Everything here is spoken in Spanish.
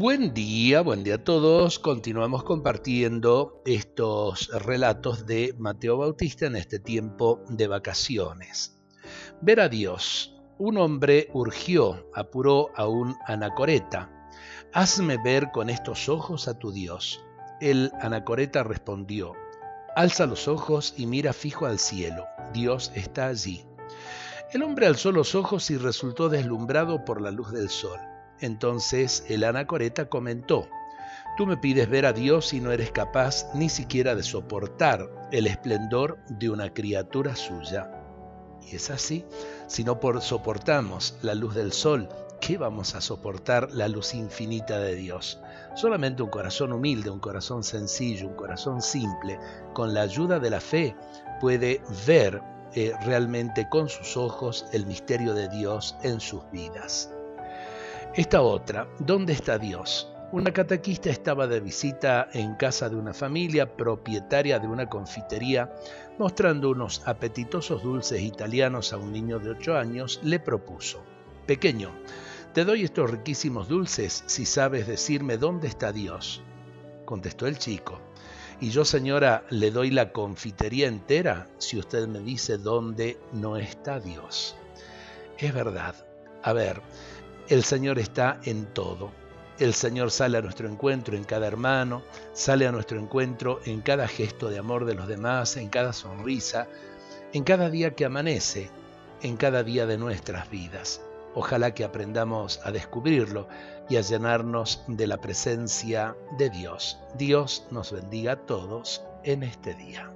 Buen día, buen día a todos. Continuamos compartiendo estos relatos de Mateo Bautista en este tiempo de vacaciones. Ver a Dios. Un hombre urgió, apuró a un anacoreta. Hazme ver con estos ojos a tu Dios. El anacoreta respondió, Alza los ojos y mira fijo al cielo. Dios está allí. El hombre alzó los ojos y resultó deslumbrado por la luz del sol. Entonces el anacoreta comentó, Tú me pides ver a Dios y no eres capaz ni siquiera de soportar el esplendor de una criatura suya. Y es así, si no por soportamos la luz del sol, ¿qué vamos a soportar la luz infinita de Dios? Solamente un corazón humilde, un corazón sencillo, un corazón simple, con la ayuda de la fe, puede ver eh, realmente con sus ojos el misterio de Dios en sus vidas. Esta otra, ¿dónde está Dios? Una catequista estaba de visita en casa de una familia propietaria de una confitería, mostrando unos apetitosos dulces italianos a un niño de 8 años, le propuso, Pequeño, te doy estos riquísimos dulces si sabes decirme dónde está Dios. Contestó el chico, y yo señora le doy la confitería entera si usted me dice dónde no está Dios. Es verdad. A ver, el Señor está en todo. El Señor sale a nuestro encuentro en cada hermano, sale a nuestro encuentro en cada gesto de amor de los demás, en cada sonrisa, en cada día que amanece, en cada día de nuestras vidas. Ojalá que aprendamos a descubrirlo y a llenarnos de la presencia de Dios. Dios nos bendiga a todos en este día.